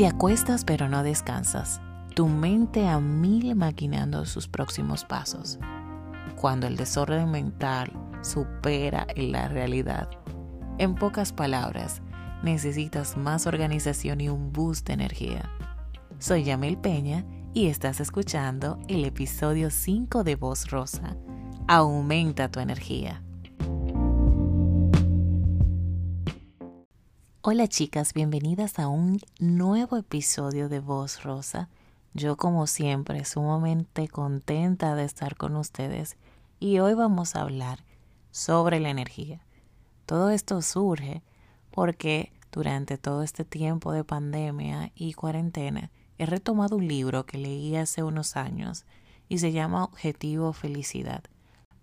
Te acuestas pero no descansas, tu mente a mil maquinando sus próximos pasos. Cuando el desorden mental supera la realidad. En pocas palabras, necesitas más organización y un boost de energía. Soy Yamil Peña y estás escuchando el episodio 5 de Voz Rosa. Aumenta tu energía. Hola chicas, bienvenidas a un nuevo episodio de Voz Rosa. Yo como siempre sumamente contenta de estar con ustedes y hoy vamos a hablar sobre la energía. Todo esto surge porque durante todo este tiempo de pandemia y cuarentena he retomado un libro que leí hace unos años y se llama Objetivo Felicidad.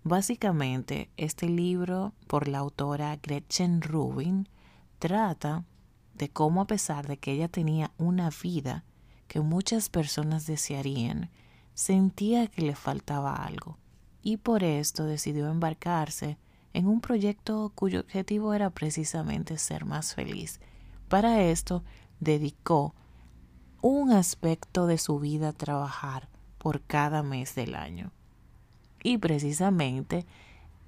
Básicamente, este libro por la autora Gretchen Rubin trata de cómo a pesar de que ella tenía una vida que muchas personas desearían, sentía que le faltaba algo y por esto decidió embarcarse en un proyecto cuyo objetivo era precisamente ser más feliz. Para esto dedicó un aspecto de su vida a trabajar por cada mes del año. Y precisamente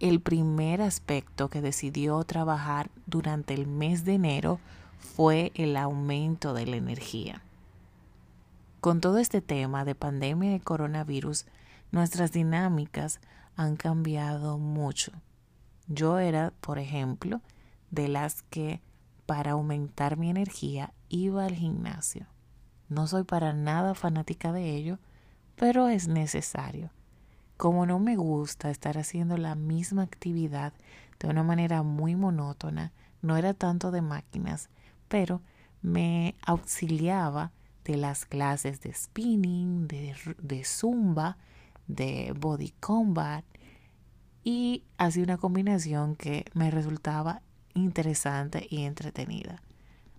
el primer aspecto que decidió trabajar durante el mes de enero fue el aumento de la energía. Con todo este tema de pandemia y coronavirus, nuestras dinámicas han cambiado mucho. Yo era, por ejemplo, de las que para aumentar mi energía iba al gimnasio. No soy para nada fanática de ello, pero es necesario como no me gusta estar haciendo la misma actividad de una manera muy monótona, no era tanto de máquinas, pero me auxiliaba de las clases de spinning, de, zumba, de body combat y hacía una combinación que me resultaba interesante y entretenida.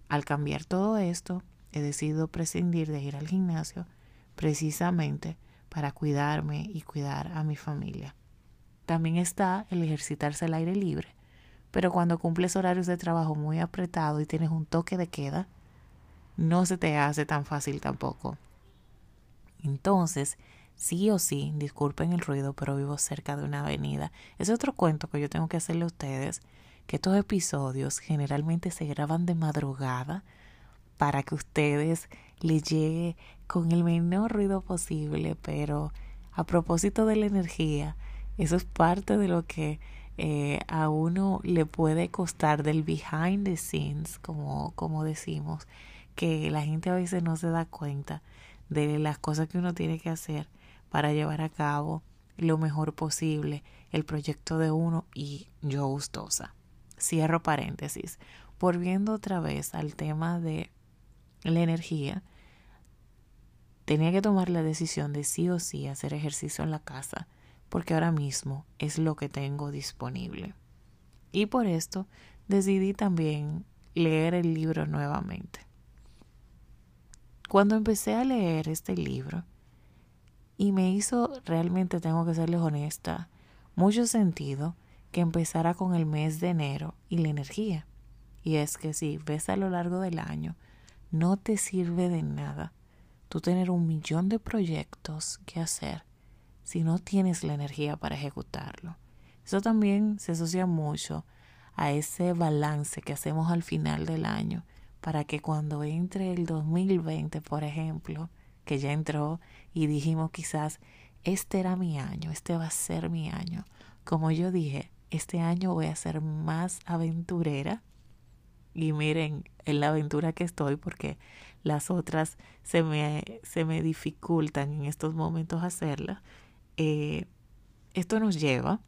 Al cambiar todo esto, he decidido prescindir de ir al gimnasio precisamente para cuidarme y cuidar a mi familia. También está el ejercitarse al aire libre, pero cuando cumples horarios de trabajo muy apretados y tienes un toque de queda, no se te hace tan fácil tampoco. Entonces, sí o sí, disculpen el ruido, pero vivo cerca de una avenida. Es otro cuento que yo tengo que hacerle a ustedes, que estos episodios generalmente se graban de madrugada para que ustedes les llegue con el menor ruido posible, pero a propósito de la energía, eso es parte de lo que eh, a uno le puede costar del behind the scenes, como, como decimos, que la gente a veces no se da cuenta de las cosas que uno tiene que hacer para llevar a cabo lo mejor posible el proyecto de uno y yo gustosa. Cierro paréntesis. Volviendo otra vez al tema de la energía, tenía que tomar la decisión de sí o sí hacer ejercicio en la casa, porque ahora mismo es lo que tengo disponible. Y por esto decidí también leer el libro nuevamente. Cuando empecé a leer este libro, y me hizo realmente, tengo que serles honesta, mucho sentido que empezara con el mes de enero y la energía. Y es que si ves a lo largo del año, no te sirve de nada tú tener un millón de proyectos que hacer si no tienes la energía para ejecutarlo. Eso también se asocia mucho a ese balance que hacemos al final del año para que cuando entre el 2020, por ejemplo, que ya entró y dijimos quizás, este era mi año, este va a ser mi año. Como yo dije, este año voy a ser más aventurera y miren en la aventura que estoy porque las otras se me, se me dificultan en estos momentos hacerla. Eh, esto nos lleva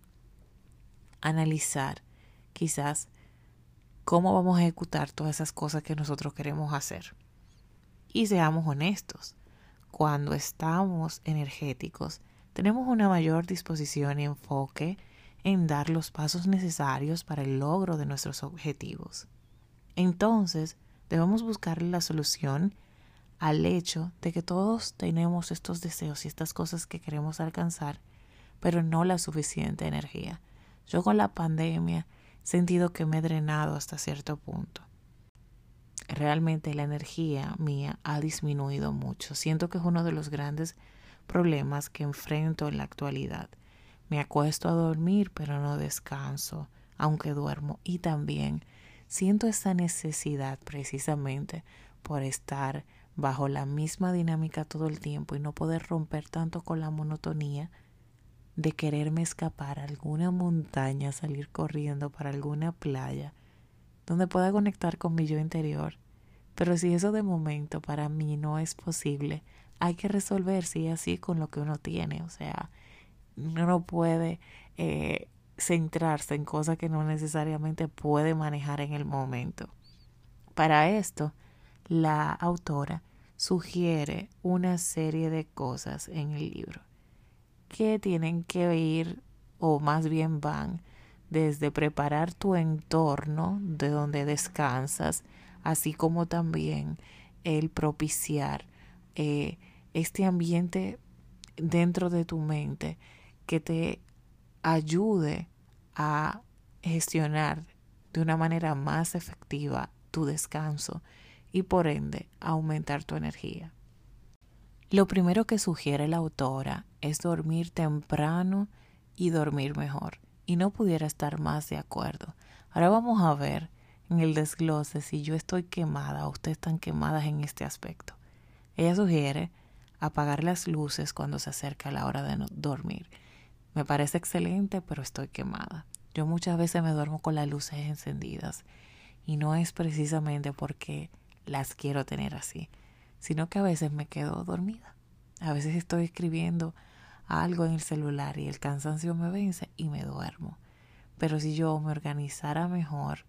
a analizar quizás cómo vamos a ejecutar todas esas cosas que nosotros queremos hacer. Y seamos honestos, cuando estamos energéticos, tenemos una mayor disposición y enfoque en dar los pasos necesarios para el logro de nuestros objetivos. Entonces, debemos buscar la solución al hecho de que todos tenemos estos deseos y estas cosas que queremos alcanzar, pero no la suficiente energía. Yo con la pandemia he sentido que me he drenado hasta cierto punto. realmente la energía mía ha disminuido mucho. Siento que es uno de los grandes problemas que enfrento en la actualidad. Me acuesto a dormir, pero no descanso, aunque duermo. Y también siento esa necesidad precisamente por estar bajo la misma dinámica todo el tiempo y no poder romper tanto con la monotonía de quererme escapar a alguna montaña, salir corriendo para alguna playa, donde pueda conectar con mi yo interior. Pero si eso de momento para mí no es posible, hay que resolver sí así con lo que uno tiene. O sea, uno no puede eh, centrarse en cosas que no necesariamente puede manejar en el momento. Para esto, la autora sugiere una serie de cosas en el libro que tienen que ir, o más bien van, desde preparar tu entorno de donde descansas, así como también el propiciar eh, este ambiente dentro de tu mente que te ayude a gestionar de una manera más efectiva tu descanso y por ende aumentar tu energía. Lo primero que sugiere la autora es dormir temprano y dormir mejor, y no pudiera estar más de acuerdo. Ahora vamos a ver en el desglose si yo estoy quemada o ustedes están quemadas en este aspecto. Ella sugiere apagar las luces cuando se acerca la hora de dormir. Me parece excelente, pero estoy quemada. Yo muchas veces me duermo con las luces encendidas y no es precisamente porque las quiero tener así, sino que a veces me quedo dormida. A veces estoy escribiendo algo en el celular y el cansancio me vence y me duermo. Pero si yo me organizara mejor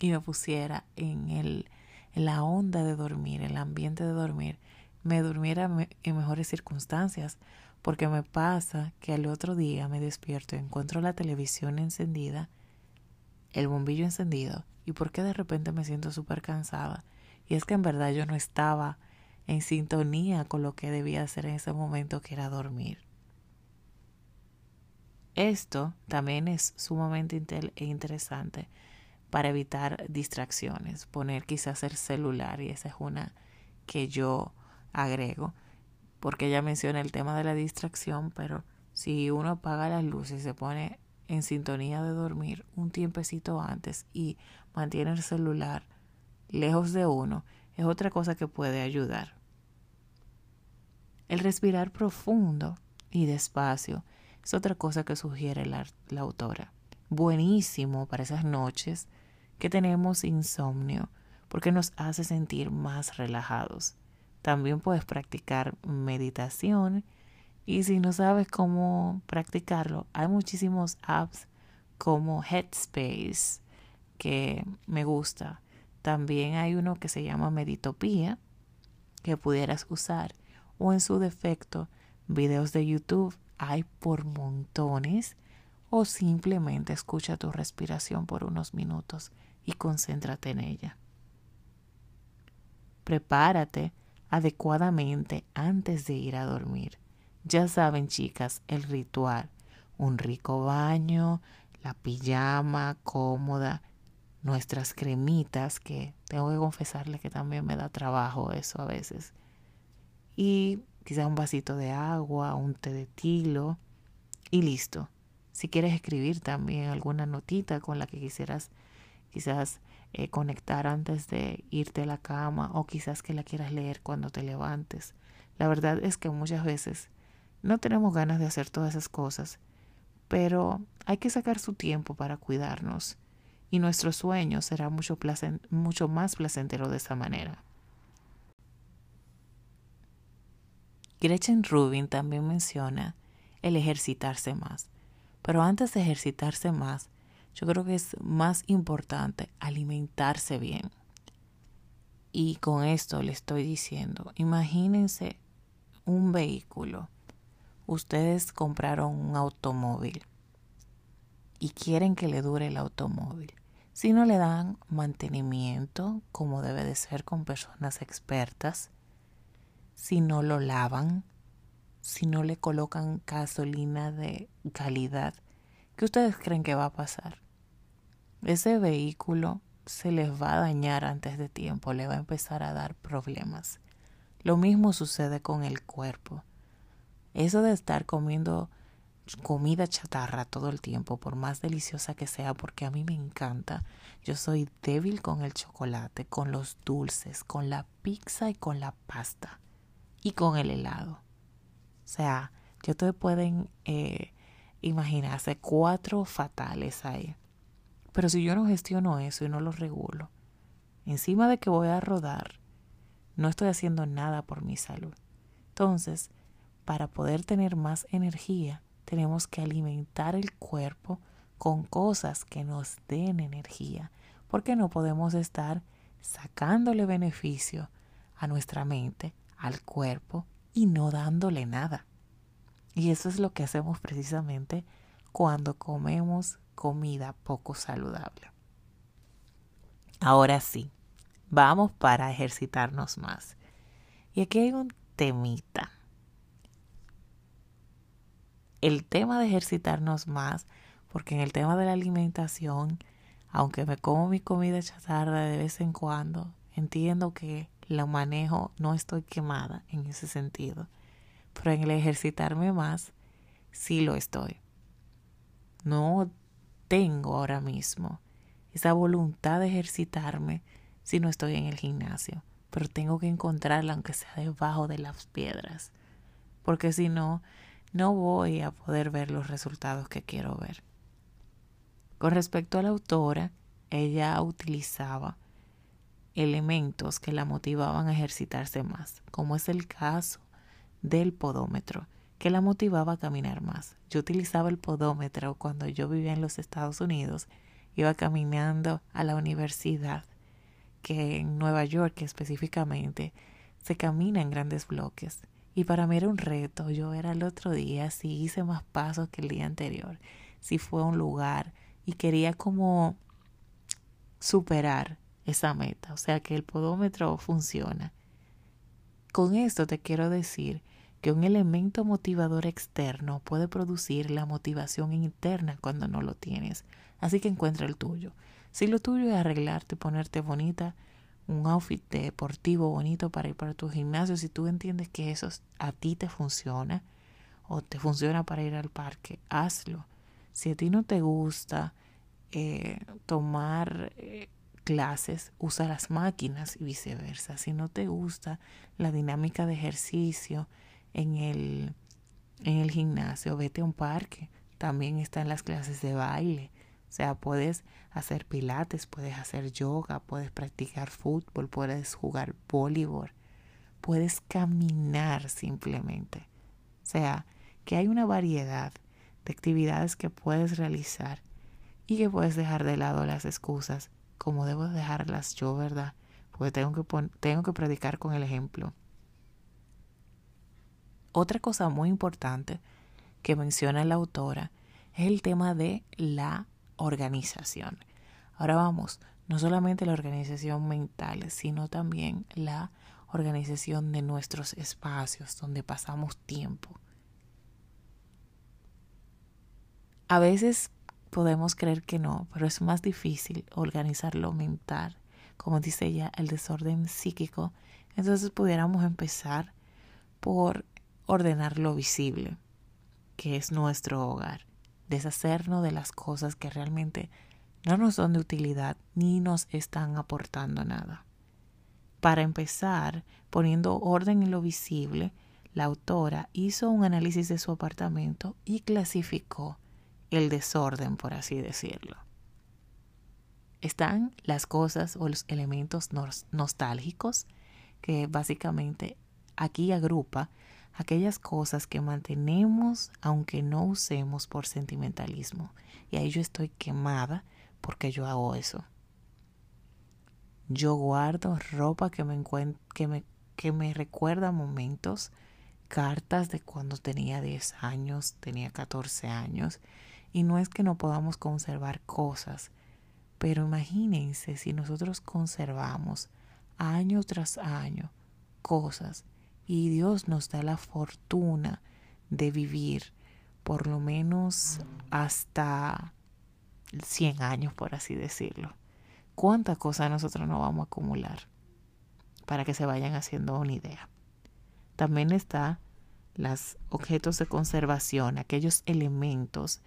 y me pusiera en, el, en la onda de dormir, en el ambiente de dormir, me durmiera en mejores circunstancias, porque me pasa que al otro día me despierto y encuentro la televisión encendida, el bombillo encendido, y porque de repente me siento súper cansada. Y es que en verdad yo no estaba en sintonía con lo que debía hacer en ese momento, que era dormir. Esto también es sumamente interesante para evitar distracciones, poner quizás el celular, y esa es una que yo agrego, porque ella menciona el tema de la distracción, pero si uno apaga las luces y se pone en sintonía de dormir un tiempecito antes y mantiene el celular lejos de uno, es otra cosa que puede ayudar. El respirar profundo y despacio es otra cosa que sugiere la, la autora. Buenísimo para esas noches que tenemos insomnio porque nos hace sentir más relajados. También puedes practicar meditación y si no sabes cómo practicarlo, hay muchísimos apps como Headspace que me gusta. También hay uno que se llama Meditopía que pudieras usar o en su defecto videos de YouTube hay por montones o simplemente escucha tu respiración por unos minutos y concéntrate en ella. Prepárate adecuadamente antes de ir a dormir. Ya saben, chicas, el ritual. Un rico baño, la pijama cómoda, nuestras cremitas, que tengo que confesarle que también me da trabajo eso a veces. Y quizás un vasito de agua, un té de tilo y listo. Si quieres escribir también alguna notita con la que quisieras quizás eh, conectar antes de irte a la cama o quizás que la quieras leer cuando te levantes. La verdad es que muchas veces no tenemos ganas de hacer todas esas cosas, pero hay que sacar su tiempo para cuidarnos y nuestro sueño será mucho, mucho más placentero de esa manera. Gretchen Rubin también menciona el ejercitarse más, pero antes de ejercitarse más, yo creo que es más importante alimentarse bien. Y con esto le estoy diciendo, imagínense un vehículo. Ustedes compraron un automóvil y quieren que le dure el automóvil. Si no le dan mantenimiento como debe de ser con personas expertas, si no lo lavan, si no le colocan gasolina de calidad, ¿qué ustedes creen que va a pasar? Ese vehículo se les va a dañar antes de tiempo, le va a empezar a dar problemas. Lo mismo sucede con el cuerpo. Eso de estar comiendo comida chatarra todo el tiempo, por más deliciosa que sea, porque a mí me encanta. Yo soy débil con el chocolate, con los dulces, con la pizza y con la pasta y con el helado. O sea, yo te pueden eh, imaginarse cuatro fatales ahí. Pero si yo no gestiono eso y no lo regulo, encima de que voy a rodar, no estoy haciendo nada por mi salud. Entonces, para poder tener más energía, tenemos que alimentar el cuerpo con cosas que nos den energía, porque no podemos estar sacándole beneficio a nuestra mente, al cuerpo y no dándole nada. Y eso es lo que hacemos precisamente cuando comemos comida poco saludable. Ahora sí, vamos para ejercitarnos más. Y aquí hay un temita. El tema de ejercitarnos más, porque en el tema de la alimentación, aunque me como mi comida chatarra de vez en cuando, entiendo que la manejo, no estoy quemada en ese sentido. Pero en el ejercitarme más, sí lo estoy. No tengo ahora mismo esa voluntad de ejercitarme si no estoy en el gimnasio, pero tengo que encontrarla aunque sea debajo de las piedras, porque si no, no voy a poder ver los resultados que quiero ver. Con respecto a la autora, ella utilizaba elementos que la motivaban a ejercitarse más, como es el caso del podómetro, que la motivaba a caminar más. Yo utilizaba el podómetro cuando yo vivía en los Estados Unidos, iba caminando a la universidad, que en Nueva York específicamente se camina en grandes bloques. Y para mí era un reto, yo era el otro día, si hice más pasos que el día anterior, si fue a un lugar y quería como superar esa meta, o sea que el podómetro funciona. Con esto te quiero decir que un elemento motivador externo puede producir la motivación interna cuando no lo tienes. Así que encuentra el tuyo. Si lo tuyo es arreglarte, ponerte bonita, un outfit deportivo bonito para ir para tu gimnasio, si tú entiendes que eso a ti te funciona o te funciona para ir al parque, hazlo. Si a ti no te gusta eh, tomar eh, clases, usa las máquinas y viceversa. Si no te gusta la dinámica de ejercicio, en el, en el gimnasio, vete a un parque. También están las clases de baile. O sea, puedes hacer pilates, puedes hacer yoga, puedes practicar fútbol, puedes jugar voleibol, puedes caminar simplemente. O sea, que hay una variedad de actividades que puedes realizar y que puedes dejar de lado las excusas, como debo dejarlas yo, ¿verdad? Porque tengo que, tengo que predicar con el ejemplo. Otra cosa muy importante que menciona la autora es el tema de la organización. Ahora vamos, no solamente la organización mental, sino también la organización de nuestros espacios donde pasamos tiempo. A veces podemos creer que no, pero es más difícil organizar lo mental, como dice ella, el desorden psíquico. Entonces pudiéramos empezar por ordenar lo visible, que es nuestro hogar, deshacernos de las cosas que realmente no nos son de utilidad ni nos están aportando nada. Para empezar, poniendo orden en lo visible, la autora hizo un análisis de su apartamento y clasificó el desorden, por así decirlo. Están las cosas o los elementos nostálgicos, que básicamente aquí agrupa aquellas cosas que mantenemos aunque no usemos por sentimentalismo. Y ahí yo estoy quemada porque yo hago eso. Yo guardo ropa que me, que me, que me recuerda momentos, cartas de cuando tenía 10 años, tenía 14 años. Y no es que no podamos conservar cosas, pero imagínense si nosotros conservamos año tras año cosas y Dios nos da la fortuna de vivir por lo menos hasta 100 años, por así decirlo. cuántas cosas nosotros no vamos a acumular para que se vayan haciendo una idea. También está los objetos de conservación, aquellos elementos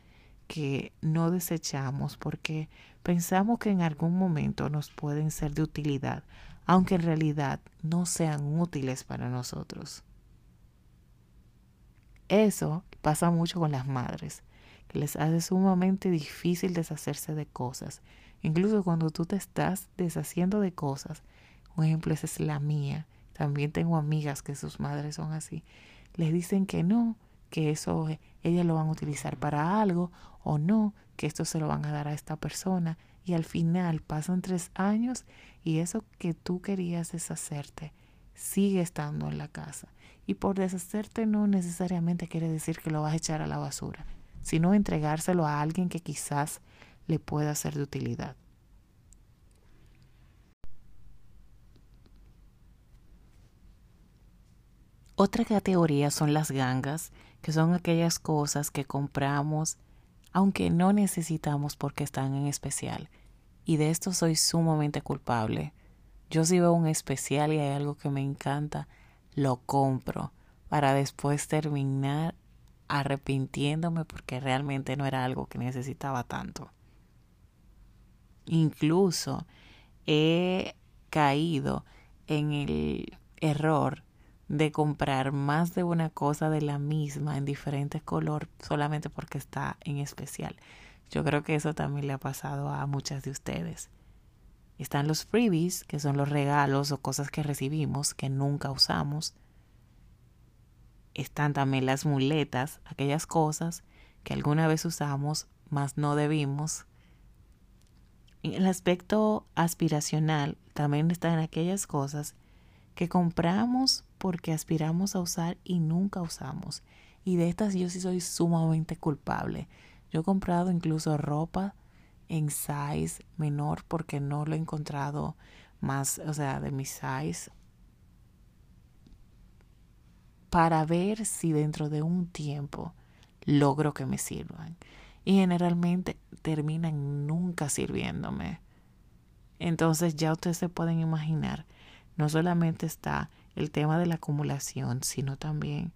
que no desechamos porque pensamos que en algún momento nos pueden ser de utilidad, aunque en realidad no sean útiles para nosotros. Eso pasa mucho con las madres, que les hace sumamente difícil deshacerse de cosas. Incluso cuando tú te estás deshaciendo de cosas, un ejemplo esa es la mía, también tengo amigas que sus madres son así, les dicen que no, que eso ellas lo van a utilizar para algo o no, que esto se lo van a dar a esta persona y al final pasan tres años y eso que tú querías deshacerte sigue estando en la casa y por deshacerte no necesariamente quiere decir que lo vas a echar a la basura, sino entregárselo a alguien que quizás le pueda ser de utilidad. Otra categoría son las gangas, que son aquellas cosas que compramos aunque no necesitamos porque están en especial. Y de esto soy sumamente culpable. Yo si veo un especial y hay algo que me encanta, lo compro para después terminar arrepintiéndome porque realmente no era algo que necesitaba tanto. Incluso he caído en el error de comprar más de una cosa de la misma en diferentes colores solamente porque está en especial. Yo creo que eso también le ha pasado a muchas de ustedes. Están los freebies, que son los regalos o cosas que recibimos que nunca usamos. Están también las muletas, aquellas cosas que alguna vez usamos, mas no debimos. El aspecto aspiracional también están aquellas cosas que compramos porque aspiramos a usar y nunca usamos. Y de estas yo sí soy sumamente culpable. Yo he comprado incluso ropa en size menor porque no lo he encontrado más, o sea, de mi size para ver si dentro de un tiempo logro que me sirvan. Y generalmente terminan nunca sirviéndome. Entonces ya ustedes se pueden imaginar, no solamente está el tema de la acumulación, sino también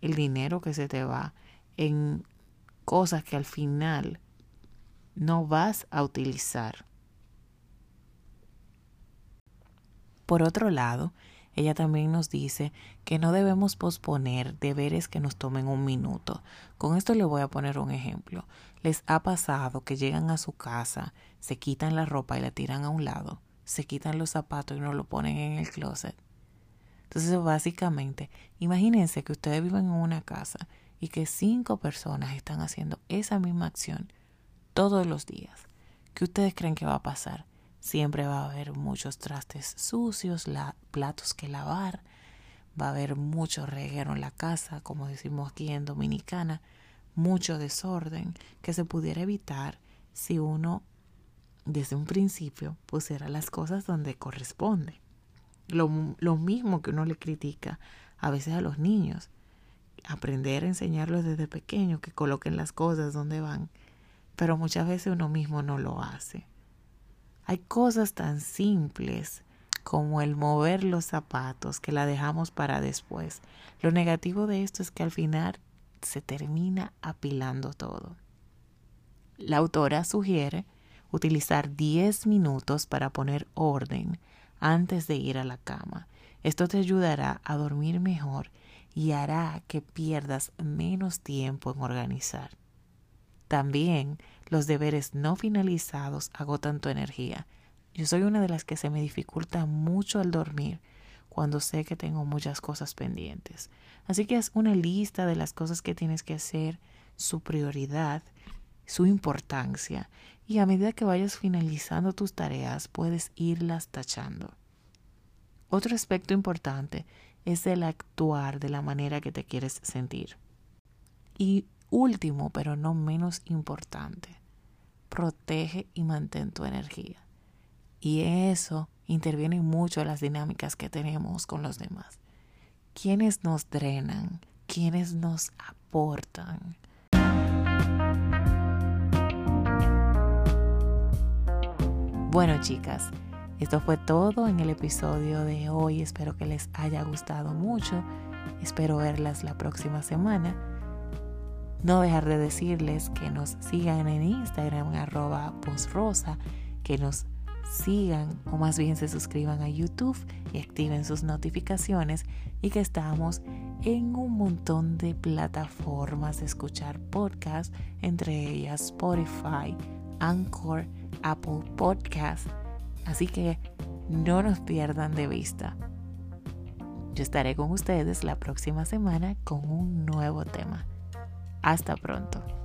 el dinero que se te va en cosas que al final no vas a utilizar. Por otro lado, ella también nos dice que no debemos posponer deberes que nos tomen un minuto. Con esto le voy a poner un ejemplo. ¿Les ha pasado que llegan a su casa, se quitan la ropa y la tiran a un lado, se quitan los zapatos y no lo ponen en el closet? Entonces, básicamente, imagínense que ustedes viven en una casa y que cinco personas están haciendo esa misma acción todos los días. ¿Qué ustedes creen que va a pasar? Siempre va a haber muchos trastes sucios, platos que lavar, va a haber mucho reguero en la casa, como decimos aquí en Dominicana, mucho desorden que se pudiera evitar si uno desde un principio pusiera las cosas donde corresponde. Lo, lo mismo que uno le critica a veces a los niños. Aprender a enseñarlos desde pequeño que coloquen las cosas donde van pero muchas veces uno mismo no lo hace. Hay cosas tan simples como el mover los zapatos que la dejamos para después. Lo negativo de esto es que al final se termina apilando todo. La autora sugiere utilizar 10 minutos para poner orden antes de ir a la cama. Esto te ayudará a dormir mejor y hará que pierdas menos tiempo en organizar. También los deberes no finalizados agotan tu energía. Yo soy una de las que se me dificulta mucho al dormir cuando sé que tengo muchas cosas pendientes. Así que es una lista de las cosas que tienes que hacer, su prioridad, su importancia, y a medida que vayas finalizando tus tareas puedes irlas tachando. Otro aspecto importante es el actuar de la manera que te quieres sentir. Y último, pero no menos importante, protege y mantén tu energía. Y eso interviene mucho en las dinámicas que tenemos con los demás. ¿Quiénes nos drenan? ¿Quiénes nos aportan? Bueno, chicas, esto fue todo en el episodio de hoy. Espero que les haya gustado mucho. Espero verlas la próxima semana. No dejar de decirles que nos sigan en Instagram arroba posrosa, que nos sigan o más bien se suscriban a YouTube y activen sus notificaciones y que estamos en un montón de plataformas de escuchar podcast, entre ellas Spotify, Anchor, Apple Podcast. Así que no nos pierdan de vista. Yo estaré con ustedes la próxima semana con un nuevo tema. Hasta pronto.